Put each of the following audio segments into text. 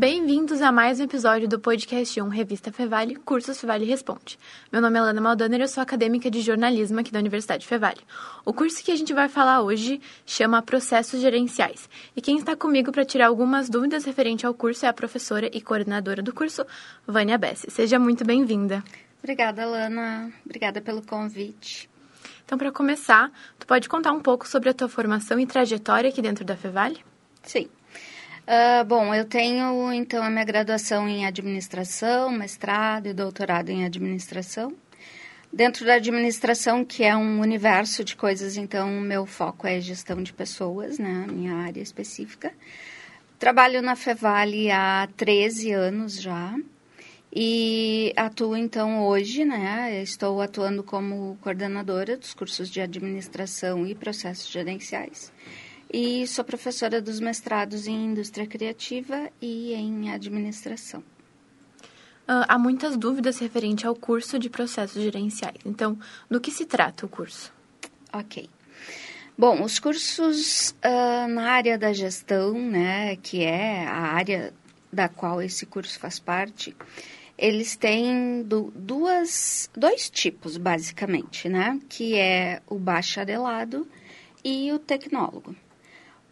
Bem-vindos a mais um episódio do podcast 1 Revista Fevale, Cursos Fevale Responde. Meu nome é Lana Maldaner e eu sou acadêmica de jornalismo aqui da Universidade Fevale. O curso que a gente vai falar hoje chama Processos Gerenciais. E quem está comigo para tirar algumas dúvidas referente ao curso é a professora e coordenadora do curso, Vânia Bessi. Seja muito bem-vinda. Obrigada, Lana. Obrigada pelo convite. Então, para começar, tu pode contar um pouco sobre a tua formação e trajetória aqui dentro da Fevale? Sim. Uh, bom, eu tenho então a minha graduação em administração, mestrado e doutorado em administração. Dentro da administração, que é um universo de coisas, então meu foco é gestão de pessoas, né, minha área específica. Trabalho na Fevale há 13 anos já e atuo então hoje, né, estou atuando como coordenadora dos cursos de administração e processos gerenciais e sou professora dos mestrados em indústria criativa e em administração. Uh, há muitas dúvidas referente ao curso de processos gerenciais. Então, do que se trata o curso? Ok. Bom, os cursos uh, na área da gestão, né, que é a área da qual esse curso faz parte, eles têm do, duas, dois tipos, basicamente, né, que é o bacharelado e o tecnólogo.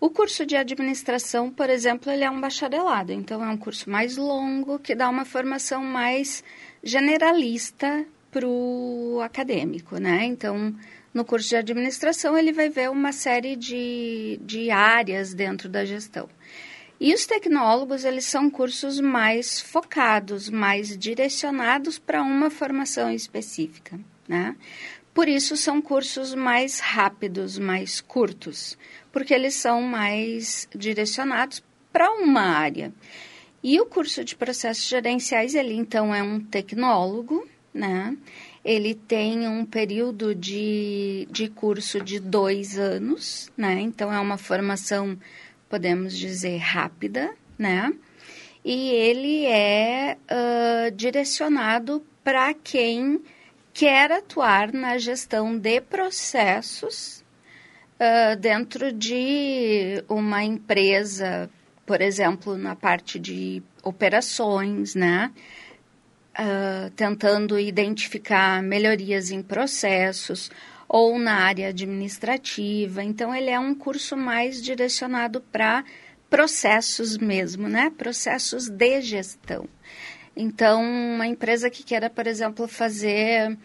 O curso de administração, por exemplo, ele é um bacharelado, então é um curso mais longo que dá uma formação mais generalista para o acadêmico, né? Então, no curso de administração, ele vai ver uma série de, de áreas dentro da gestão. E os tecnólogos, eles são cursos mais focados, mais direcionados para uma formação específica, né? Por isso, são cursos mais rápidos, mais curtos porque eles são mais direcionados para uma área. E o curso de processos gerenciais, ele então é um tecnólogo, né? Ele tem um período de, de curso de dois anos, né? Então é uma formação, podemos dizer, rápida, né? E ele é uh, direcionado para quem quer atuar na gestão de processos uh, dentro de uma empresa, por exemplo, na parte de operações, né? Uh, tentando identificar melhorias em processos ou na área administrativa. Então, ele é um curso mais direcionado para processos mesmo, né? Processos de gestão. Então, uma empresa que queira, por exemplo, fazer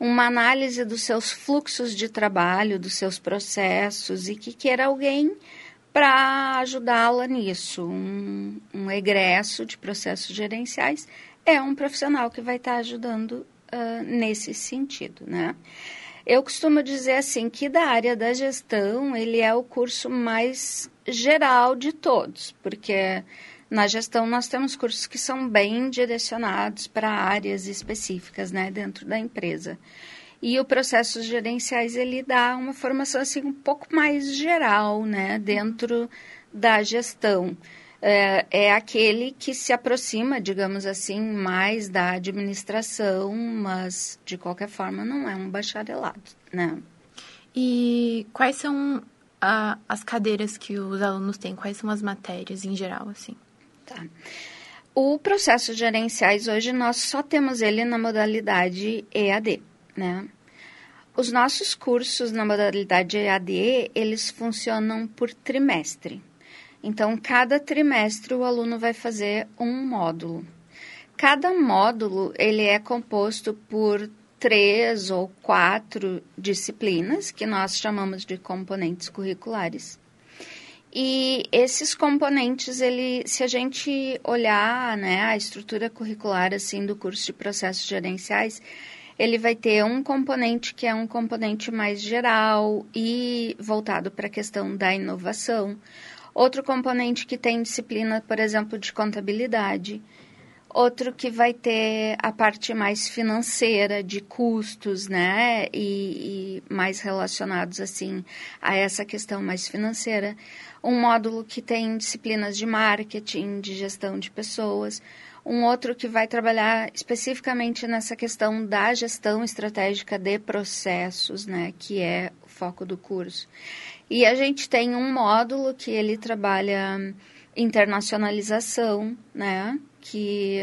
uma análise dos seus fluxos de trabalho, dos seus processos e que queira alguém para ajudá-la nisso. Um, um, egresso de processos gerenciais é um profissional que vai estar tá ajudando uh, nesse sentido, né? Eu costumo dizer assim que da área da gestão ele é o curso mais geral de todos, porque na gestão, nós temos cursos que são bem direcionados para áreas específicas, né, dentro da empresa. E o processo gerenciais, ele dá uma formação, assim, um pouco mais geral, né, dentro da gestão. É, é aquele que se aproxima, digamos assim, mais da administração, mas, de qualquer forma, não é um bacharelado, né. E quais são a, as cadeiras que os alunos têm? Quais são as matérias em geral, assim? Tá. O processo gerenciais hoje nós só temos ele na modalidade EAD, né? Os nossos cursos na modalidade EAD, eles funcionam por trimestre. Então, cada trimestre o aluno vai fazer um módulo. Cada módulo, ele é composto por três ou quatro disciplinas, que nós chamamos de componentes curriculares. E esses componentes, ele, se a gente olhar né, a estrutura curricular assim do curso de processos gerenciais, ele vai ter um componente que é um componente mais geral e voltado para a questão da inovação. Outro componente que tem disciplina, por exemplo, de contabilidade. Outro que vai ter a parte mais financeira, de custos, né? E, e mais relacionados, assim, a essa questão mais financeira um módulo que tem disciplinas de marketing, de gestão de pessoas, um outro que vai trabalhar especificamente nessa questão da gestão estratégica de processos, né, que é o foco do curso. E a gente tem um módulo que ele trabalha internacionalização, né? Que,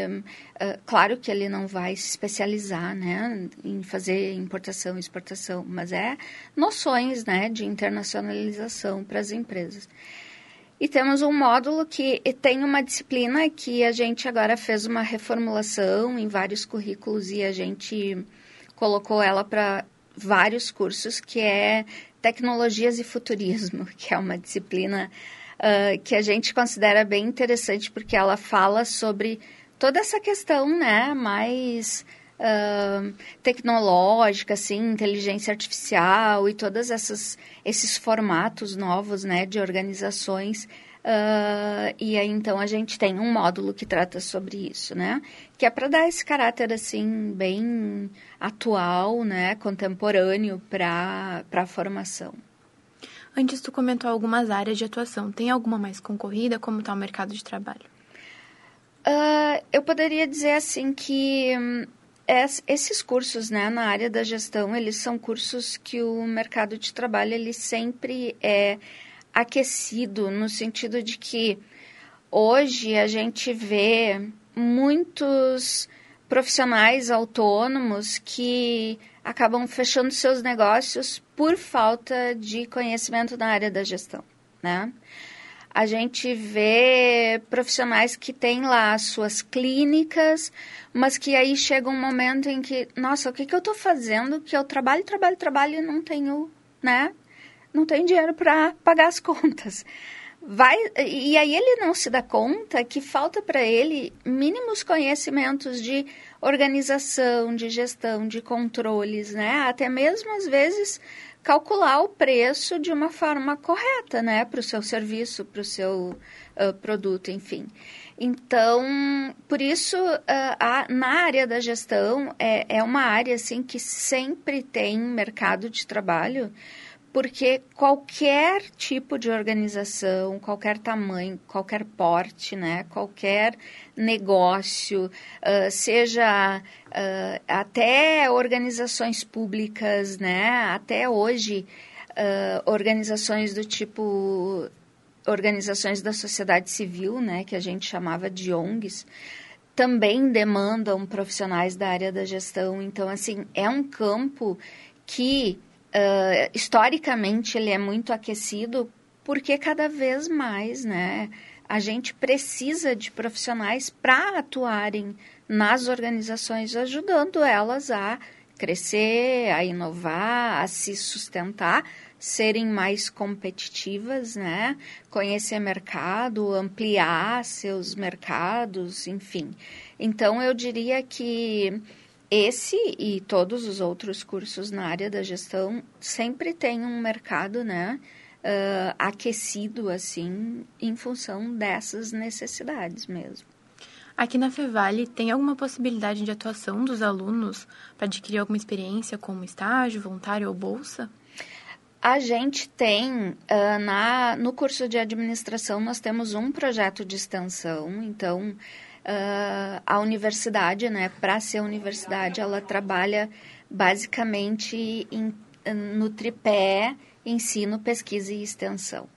uh, claro que ele não vai se especializar, né? Em fazer importação e exportação, mas é noções, né? De internacionalização para as empresas. E temos um módulo que tem uma disciplina que a gente agora fez uma reformulação em vários currículos e a gente colocou ela para vários cursos, que é Tecnologias e Futurismo, que é uma disciplina uh, que a gente considera bem interessante porque ela fala sobre toda essa questão, né, mais uh, tecnológica, assim, inteligência artificial e todas essas esses formatos novos, né, de organizações Uh, e aí, então, a gente tem um módulo que trata sobre isso, né? Que é para dar esse caráter, assim, bem atual, né? Contemporâneo para a formação. Antes, tu comentou algumas áreas de atuação. Tem alguma mais concorrida? Como está o mercado de trabalho? Uh, eu poderia dizer, assim, que um, esses cursos, né, na área da gestão, eles são cursos que o mercado de trabalho, ele sempre é aquecido no sentido de que hoje a gente vê muitos profissionais autônomos que acabam fechando seus negócios por falta de conhecimento na área da gestão, né? A gente vê profissionais que têm lá suas clínicas, mas que aí chega um momento em que, nossa, o que, que eu estou fazendo? Que eu trabalho, trabalho, trabalho e não tenho, né? não tem dinheiro para pagar as contas. Vai, e aí ele não se dá conta que falta para ele mínimos conhecimentos de organização, de gestão, de controles, né? Até mesmo às vezes calcular o preço de uma forma correta, né, para o seu serviço, para o seu uh, produto, enfim. Então, por isso, uh, a, na área da gestão é, é uma área assim que sempre tem mercado de trabalho porque qualquer tipo de organização, qualquer tamanho, qualquer porte, né, qualquer negócio, uh, seja uh, até organizações públicas, né, até hoje uh, organizações do tipo organizações da sociedade civil, né, que a gente chamava de ONGs, também demandam profissionais da área da gestão. Então, assim, é um campo que uh, historicamente ele é muito aquecido porque cada vez mais, né, a gente precisa de profissionais para atuarem nas organizações, ajudando elas a crescer, a inovar, a se sustentar, serem mais competitivas, né? Conhecer mercado, ampliar seus mercados, enfim. Então eu diria que esse e todos os outros cursos na área da gestão sempre tem um mercado, né, uh, aquecido assim, em função dessas necessidades mesmo. Aqui na Fevale, tem alguma possibilidade de atuação dos alunos para adquirir alguma experiência como estágio, voluntário ou bolsa? A gente tem, uh, na, no curso de administração, nós temos um projeto de extensão, então uh, a universidade, né, para ser universidade, ela trabalha basicamente em, no tripé ensino, pesquisa e extensão.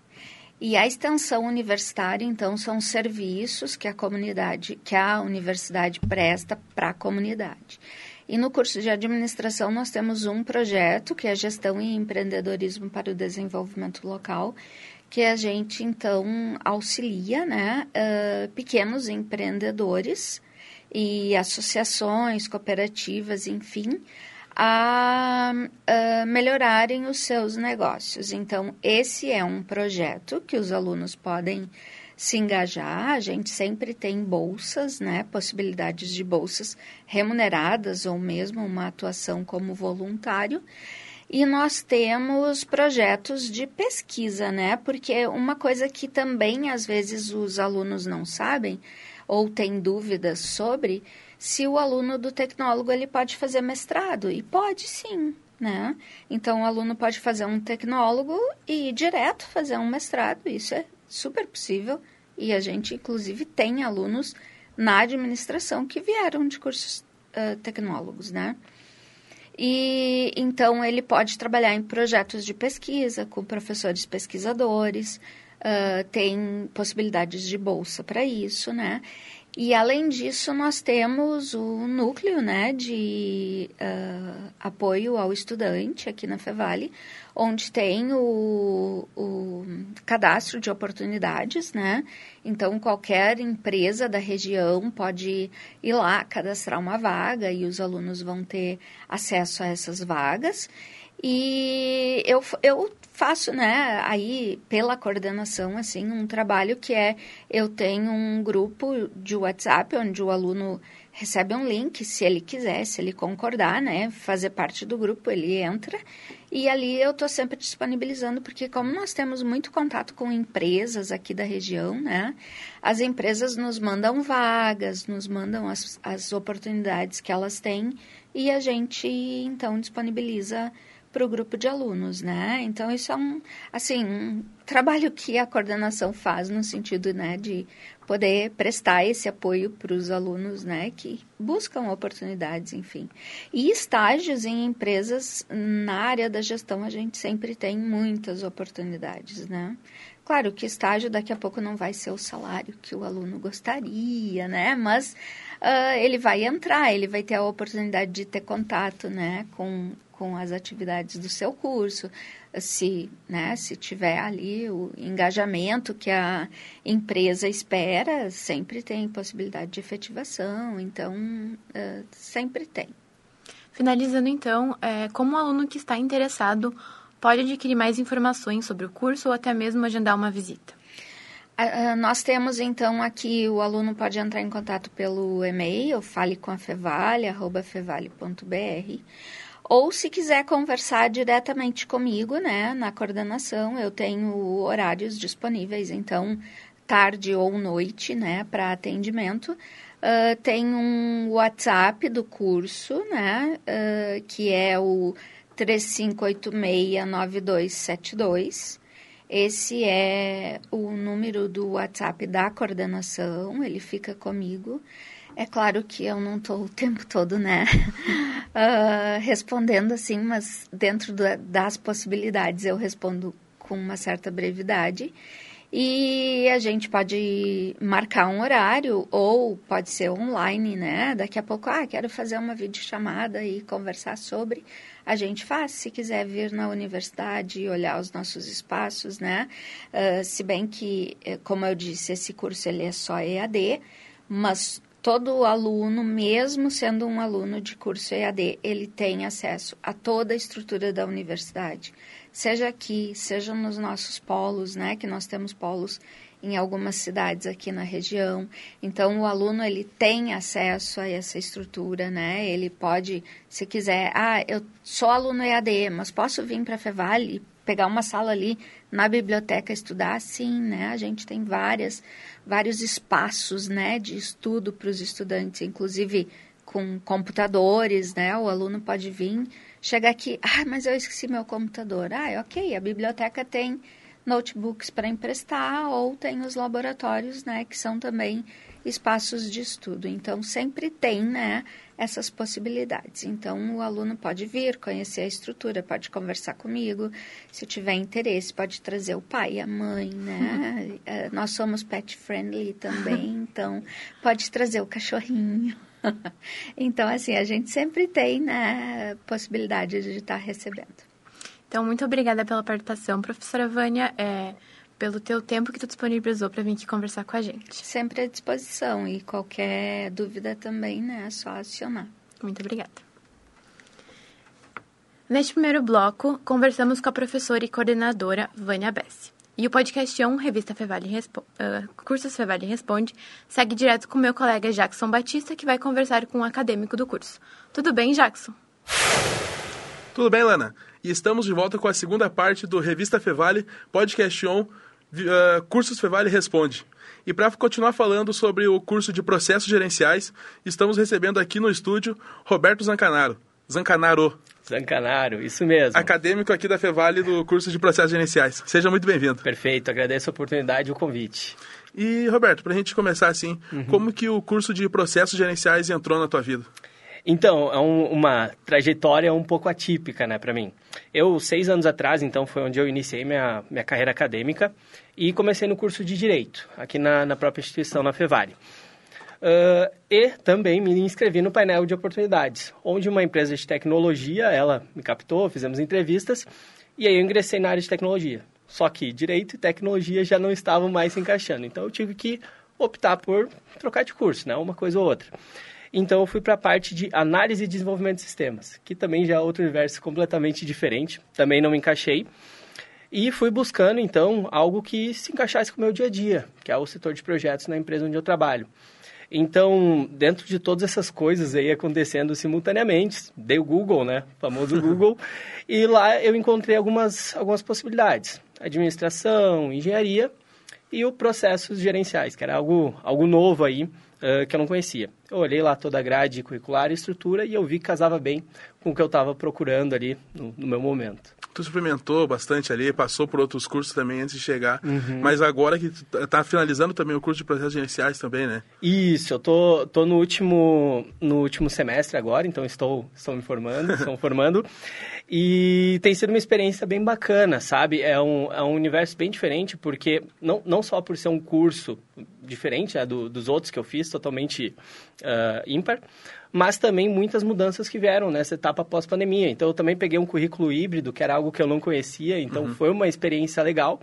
E a extensão universitária, então, são serviços que a comunidade, que a universidade presta para a comunidade. E no curso de administração nós temos um projeto que é gestão e empreendedorismo para o desenvolvimento local, que a gente então auxilia né, uh, pequenos empreendedores e associações, cooperativas, enfim, a, a melhorarem os seus negócios. Então, esse é um projeto que os alunos podem se engajar. A gente sempre tem bolsas, né, possibilidades de bolsas remuneradas ou mesmo uma atuação como voluntário. E nós temos projetos de pesquisa, né? Porque uma coisa que também às vezes os alunos não sabem ou têm dúvidas sobre se o aluno do tecnólogo ele pode fazer mestrado e pode sim, né? Então o aluno pode fazer um tecnólogo e ir direto fazer um mestrado, isso é super possível e a gente inclusive tem alunos na administração que vieram de cursos uh, tecnólogos, né? E então ele pode trabalhar em projetos de pesquisa com professores pesquisadores, uh, tem possibilidades de bolsa para isso, né? E além disso, nós temos o núcleo né, de uh, apoio ao estudante aqui na Fevale, onde tem o, o, cadastro de oportunidades, né? Então, qualquer empresa da região pode ir lá cadastrar uma vaga e os alunos vão ter acesso a essas vagas. E eu, eu faço, né, aí pela coordenação, assim, um trabalho que é, eu tenho um grupo de WhatsApp onde o aluno recebe um link, se ele quiser, se ele concordar, né, fazer parte do grupo, ele entra. E ali eu estou sempre disponibilizando, porque como nós temos muito contato com empresas aqui da região, né, as empresas nos mandam vagas, nos mandam as, as oportunidades que elas têm e a gente, então, disponibiliza para o grupo de alunos, né? Então, isso é um, assim, um trabalho que a coordenação faz no sentido, né, de poder prestar esse apoio para os alunos, né, que buscam oportunidades, enfim. E estágios em empresas na área da gestão, a gente sempre tem muitas oportunidades, né? Claro que estágio daqui a pouco não vai ser o salário que o aluno gostaria, né? Mas uh, ele vai entrar, ele vai ter a oportunidade de ter contato, né, com com as atividades do seu curso, se, né, se tiver ali o engajamento que a empresa espera, sempre tem possibilidade de efetivação, então uh, sempre tem. Finalizando então, é, como o aluno que está interessado pode adquirir mais informações sobre o curso ou até mesmo agendar uma visita? Nós temos então aqui o aluno pode entrar em contato pelo e-mail falecomaFevale@fevale.br ou se quiser conversar diretamente comigo, né, na coordenação, eu tenho horários disponíveis, então tarde ou noite, né, para atendimento. Uh, tem um WhatsApp do curso, né, uh, que é o 35869272. Esse é o número do WhatsApp da coordenação, ele fica comigo. É claro que eu não estou o tempo todo, né, uh, respondendo assim, mas dentro da, das possibilidades eu respondo com uma certa brevidade. E a gente pode marcar um horário ou pode ser online, né? Daqui a pouco, ah, quero fazer uma videochamada e conversar sobre. A gente faz, se quiser vir na universidade e olhar os nossos espaços, né? Uh, se bem que, eh, como eu disse, esse curso ele é só EAD, mas todo aluno, mesmo sendo um aluno de curso EAD, ele tem acesso a toda a estrutura da universidade, seja aqui, seja nos nossos polos, né, que nós temos polos em algumas cidades aqui na região. Então o aluno ele tem acesso a essa estrutura, né? Ele pode, se quiser, ah, eu sou aluno EAD, mas posso vir para a Fevale pegar uma sala ali na biblioteca estudar, sim, né? A gente tem várias, vários espaços, né, de estudo para os estudantes, inclusive com computadores, né? O aluno pode vir, chegar aqui, ah, mas eu esqueci meu computador. Ah, ok, a biblioteca tem notebooks para emprestar ou tem os laboratórios, né, que são também espaços de estudo. Então, sempre tem, né, essas possibilidades. Então, o aluno pode vir, conhecer a estrutura, pode conversar comigo. Se tiver interesse, pode trazer o pai, a mãe, né? É, nós somos pet friendly também, então pode trazer o cachorrinho. então, assim, a gente sempre tem, né, possibilidade de estar recebendo. Então, muito obrigada pela participação, professora Vânia. É pelo teu tempo que tu disponibilizou para vir aqui conversar com a gente. Sempre à disposição e qualquer dúvida também, né, é só acionar. Muito obrigada. Neste primeiro bloco, conversamos com a professora e coordenadora Vânia Bessi. E o podcast 1, Revista Fevale Respo uh, Cursos Fevale Responde, segue direto com meu colega Jackson Batista, que vai conversar com um acadêmico do curso. Tudo bem, Jackson? Tudo bem, Lana. E estamos de volta com a segunda parte do Revista Fevale Podcast 1 uh, Cursos Fevale Responde. E para continuar falando sobre o curso de processos gerenciais, estamos recebendo aqui no estúdio Roberto Zancanaro. Zancanaro. Zancanaro, isso mesmo. Acadêmico aqui da Fevale do curso de processos gerenciais. Seja muito bem-vindo. Perfeito, agradeço a oportunidade e o convite. E, Roberto, para a gente começar assim, uhum. como que o curso de processos gerenciais entrou na tua vida? Então, é um, uma trajetória um pouco atípica, né, para mim. Eu, seis anos atrás, então, foi onde eu iniciei minha, minha carreira acadêmica e comecei no curso de Direito, aqui na, na própria instituição, na Fevale. Uh, e também me inscrevi no painel de oportunidades, onde uma empresa de tecnologia, ela me captou, fizemos entrevistas, e aí eu ingressei na área de tecnologia. Só que direito e tecnologia já não estavam mais se encaixando, então eu tive que optar por trocar de curso, né, uma coisa ou outra. Então eu fui para a parte de análise e desenvolvimento de sistemas, que também já é outro universo completamente diferente, também não me encaixei. E fui buscando, então, algo que se encaixasse com o meu dia a dia, que é o setor de projetos na empresa onde eu trabalho. Então, dentro de todas essas coisas aí acontecendo simultaneamente, dei o Google, né? O famoso Google, e lá eu encontrei algumas, algumas possibilidades. Administração, engenharia e o processos gerenciais, que era algo, algo novo aí, uh, que eu não conhecia. Eu olhei lá toda a grade curricular e estrutura e eu vi que casava bem com o que eu estava procurando ali no, no meu momento tu experimentou bastante ali, passou por outros cursos também antes de chegar, uhum. mas agora que tá, tá finalizando também o curso de processos gerenciais também, né? Isso, eu tô, tô no último no último semestre agora, então estou estou me formando, estou me formando. E tem sido uma experiência bem bacana, sabe? É um, é um universo bem diferente, porque não, não só por ser um curso diferente né, do, dos outros que eu fiz, totalmente uh, ímpar, mas também muitas mudanças que vieram nessa etapa pós-pandemia. Então, eu também peguei um currículo híbrido, que era algo que eu não conhecia, então uhum. foi uma experiência legal.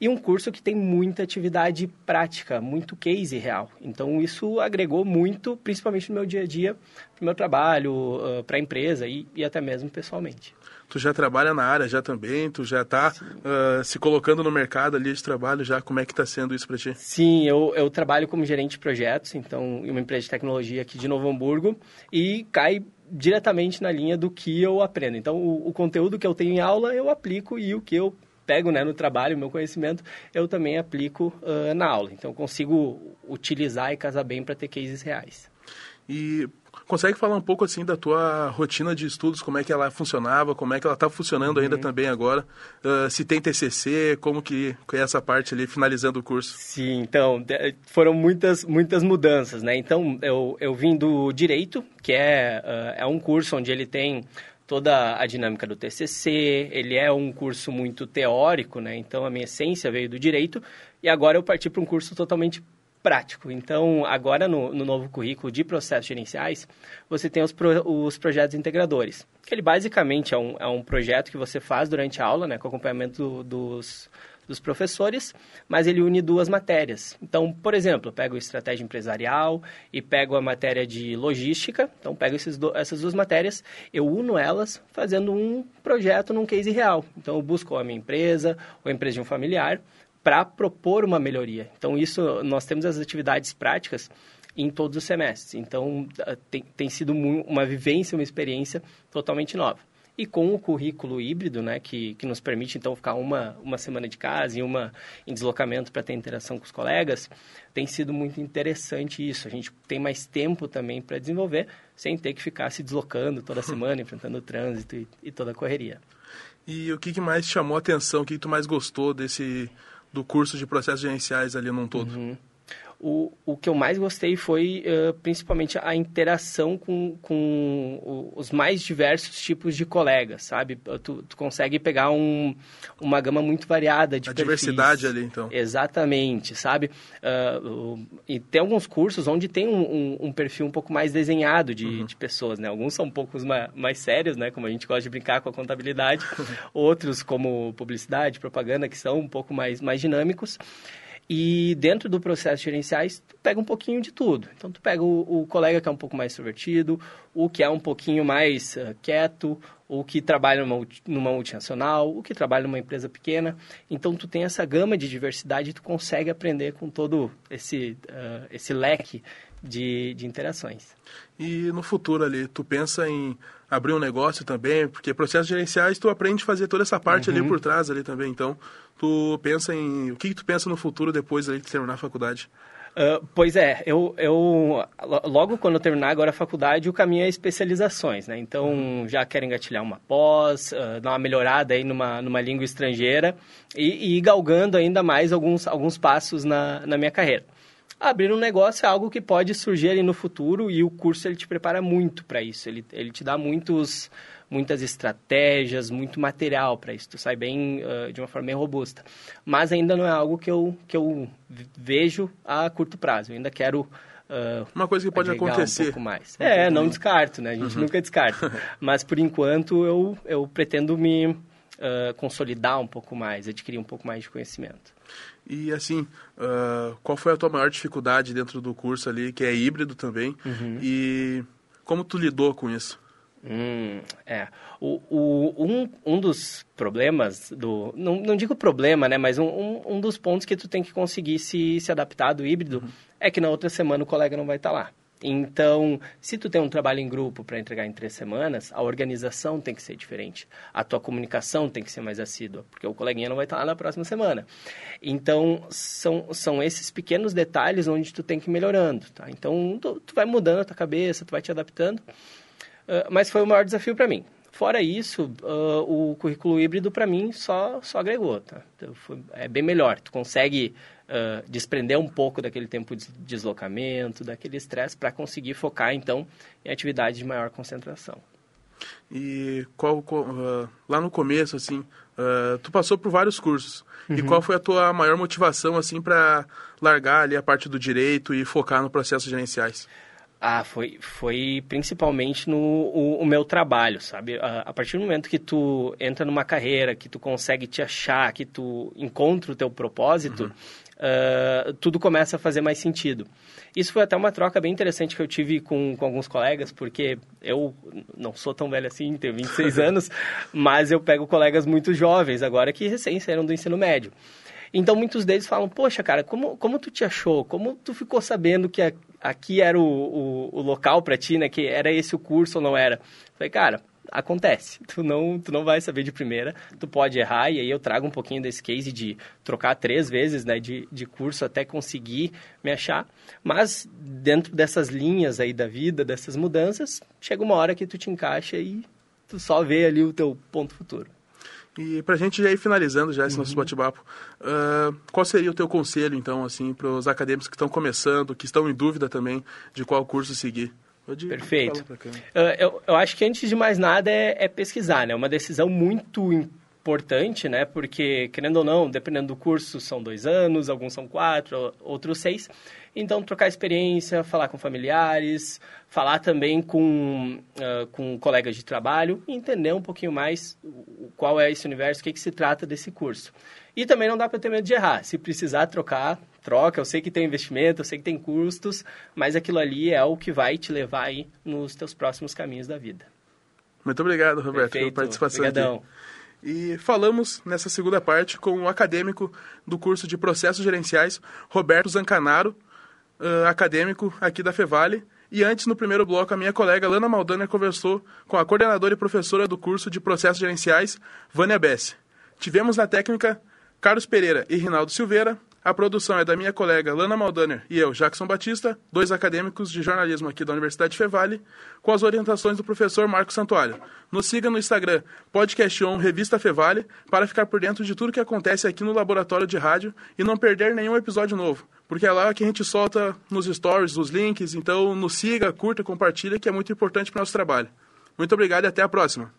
E um curso que tem muita atividade prática, muito case real. Então, isso agregou muito, principalmente no meu dia a dia, para o meu trabalho, para a empresa e, e até mesmo pessoalmente tu já trabalha na área já também, tu já está uh, se colocando no mercado ali de trabalho já, como é que está sendo isso para ti? Sim, eu, eu trabalho como gerente de projetos, então, em uma empresa de tecnologia aqui de Novo Hamburgo, e cai diretamente na linha do que eu aprendo. Então, o, o conteúdo que eu tenho em aula, eu aplico e o que eu pego né, no trabalho, meu conhecimento, eu também aplico uh, na aula. Então, consigo utilizar e casar bem para ter cases reais. E consegue falar um pouco assim da tua rotina de estudos, como é que ela funcionava, como é que ela está funcionando uhum. ainda também agora, uh, se tem TCC, como que, que é essa parte ali, finalizando o curso? Sim, então, foram muitas, muitas mudanças, né? Então, eu, eu vim do Direito, que é, uh, é um curso onde ele tem toda a dinâmica do TCC, ele é um curso muito teórico, né? Então, a minha essência veio do Direito, e agora eu parti para um curso totalmente prático. Então, agora no, no, novo currículo de processos gerenciais, você tem os, pro, os projetos integradores. Que ele basicamente é um, é um projeto que você faz durante a aula, né, com acompanhamento dos, dos professores, mas ele une duas matérias. Então, por exemplo, eu pego estratégia empresarial e pego a matéria de logística. Então, pego do, essas duas matérias, eu uno elas fazendo um projeto num case real. Então, eu busco a minha empresa ou a empresa de um familiar para propor uma melhoria. Então, isso, nós temos as atividades práticas em todos os semestres. Então, ah, tem, tem sido uma vivência, uma experiência totalmente nova. E com o currículo híbrido, né, que, que nos permite, então, ficar uma, uma semana de casa e uma em deslocamento para ter interação com os colegas, tem sido muito interessante isso. A gente tem mais tempo também para desenvolver, sem ter que ficar se deslocando toda semana, enfrentando o trânsito e, e toda a correria. E o que, que mais chamou a atenção, o que, que tu mais gostou desse do curso de processos gerenciais ali num todo? Uhum. O, o que eu mais gostei foi uh, principalmente a interação com, com os mais diversos tipos de colegas, sabe? Tu, tu consegue pegar um, uma gama muito variada de A perfis. diversidade ali, então. Exatamente, sabe? Uh, e tem alguns cursos onde tem um, um, um perfil um pouco mais desenhado de, uhum. de pessoas, né? Alguns são um pouco mais, mais sérios, né? Como a gente gosta de brincar com a contabilidade. Outros, como publicidade, propaganda, que são um pouco mais, mais dinâmicos. E dentro do processo gerenciais, tu pega um pouquinho de tudo. Então, tu pega o, o colega que é um pouco mais extrovertido, o que é um pouquinho mais uh, quieto, o que trabalha numa, numa multinacional, o que trabalha numa empresa pequena. Então, tu tem essa gama de diversidade e tu consegue aprender com todo esse, uh, esse leque de, de interações. E no futuro ali, tu pensa em abrir um negócio também, porque processos gerenciais tu aprende a fazer toda essa parte uhum. ali por trás ali também. Então, tu pensa em o que, que tu pensa no futuro depois ali de terminar a faculdade? Uh, pois é, eu, eu logo quando eu terminar agora a faculdade, o caminho é especializações, né? Então, uhum. já quero engatilhar uma pós, uh, dar uma melhorada aí numa, numa língua estrangeira e, e ir galgando ainda mais alguns, alguns passos na, na minha carreira. abrir um negócio é algo que pode surgir ali no futuro e o curso ele te prepara muito para isso. Ele, ele te dá muitos, muitas estratégias, muito material para isso. Tu sai bem uh, de uma forma bem robusta. Mas ainda não é algo que eu, que eu vejo a curto prazo. Eu ainda quero Uh, uma coisa que pode acontecer. Um pouco mais. É, não descarto, né? A gente uhum. nunca descarta. Mas, por enquanto, eu, eu pretendo me uh, consolidar um pouco mais, adquirir um pouco mais de conhecimento. E, assim, uh, qual foi a tua maior dificuldade dentro do curso ali, que é híbrido também? Uhum. E como tu lidou com isso? Hum, é. O, o, um, um dos problemas do. Não, não digo problema, né? Mas um, um, um dos pontos que tu tem que conseguir se, se adaptar do híbrido uhum. é que na outra semana o colega não vai estar tá lá. Então, se tu tem um trabalho em grupo para entregar em três semanas, a organização tem que ser diferente. A tua comunicação tem que ser mais assídua, porque o coleguinha não vai estar tá lá na próxima semana. Então, são, são esses pequenos detalhes onde tu tem que ir melhorando, tá? Então, tu, tu vai mudando a tua cabeça, tu vai te adaptando. Uh, mas foi o maior desafio para mim. Fora isso, uh, o currículo híbrido para mim só, só agregou, tá? Então, foi, é bem melhor. Tu consegue uh, desprender um pouco daquele tempo de deslocamento, daquele estresse, para conseguir focar, então, em atividades de maior concentração. E qual, uh, lá no começo, assim, tu passou por vários cursos. Uhum. E qual foi a tua maior motivação, assim, para largar ali a parte do direito e focar no processos gerenciais? Ah, foi, foi principalmente no o, o meu trabalho, sabe? A, a, partir do momento que tu entra numa carreira, que tu consegue te achar, que tu encontra o teu propósito, uhum. uh, tudo começa a fazer mais sentido. Isso foi até uma troca bem interessante que eu tive com, com alguns colegas, porque eu não sou tão velho assim, tenho 26 anos, mas eu pego colegas muito jovens agora que recém saíram do ensino médio. Então, muitos deles falam, poxa, cara, como, como tu te achou? Como tu ficou sabendo que a, aqui era o, o, o local para ti, né? Que era esse o curso ou não era? Falei, cara, acontece. Tu não, tu não vai saber de primeira, tu pode errar, e aí eu trago um pouquinho desse case de trocar três vezes né, de, de curso até conseguir me achar. Mas dentro dessas linhas aí da vida, dessas mudanças, chega uma hora que tu te encaixa e tu só vê ali o teu ponto futuro. E para a gente já ir finalizando já esse uhum. nosso bate-papo, uh, qual seria o teu conselho, então, assim, para os acadêmicos que estão começando, que estão em dúvida também de qual curso seguir? Pode Perfeito. Eu, eu acho que antes de mais nada é, é pesquisar, né? É uma decisão muito importante, né? Porque, querendo ou não, dependendo do curso, são dois anos, alguns são quatro, outros seis. Então, trocar experiência, falar com familiares, falar também com, uh, com colegas de trabalho e entender um pouquinho mais qual é esse universo, o que, que se trata desse curso. E também não dá para ter medo de errar. Se precisar trocar, troca. Eu sei que tem investimento, eu sei que tem custos, mas aquilo ali é o que vai te levar aí nos teus próximos caminhos da vida. Muito obrigado, Roberto, Perfeito. pela participação Obrigadão. aqui. E falamos nessa segunda parte com o acadêmico do curso de Processos Gerenciais, Roberto Zancanaro, uh, acadêmico aqui da Fevale. E antes, no primeiro bloco, a minha colega Lana Maldana conversou com a coordenadora e professora do curso de Processos Gerenciais, Vânia Bessi. Tivemos na técnica Carlos Pereira e Rinaldo Silveira, a produção é da minha colega Lana Maldaner e eu, Jackson Batista, dois acadêmicos de jornalismo aqui da Universidade Fevale, com as orientações do professor Marco Santuário. Nos siga no Instagram, Podcast On Revista Fevale, para ficar por dentro de tudo que acontece aqui no laboratório de rádio e não perder nenhum episódio novo, porque é lá que a gente solta nos stories os links, então nos siga, curta, compartilha, que é muito importante para o nosso trabalho. Muito obrigado e até a próxima.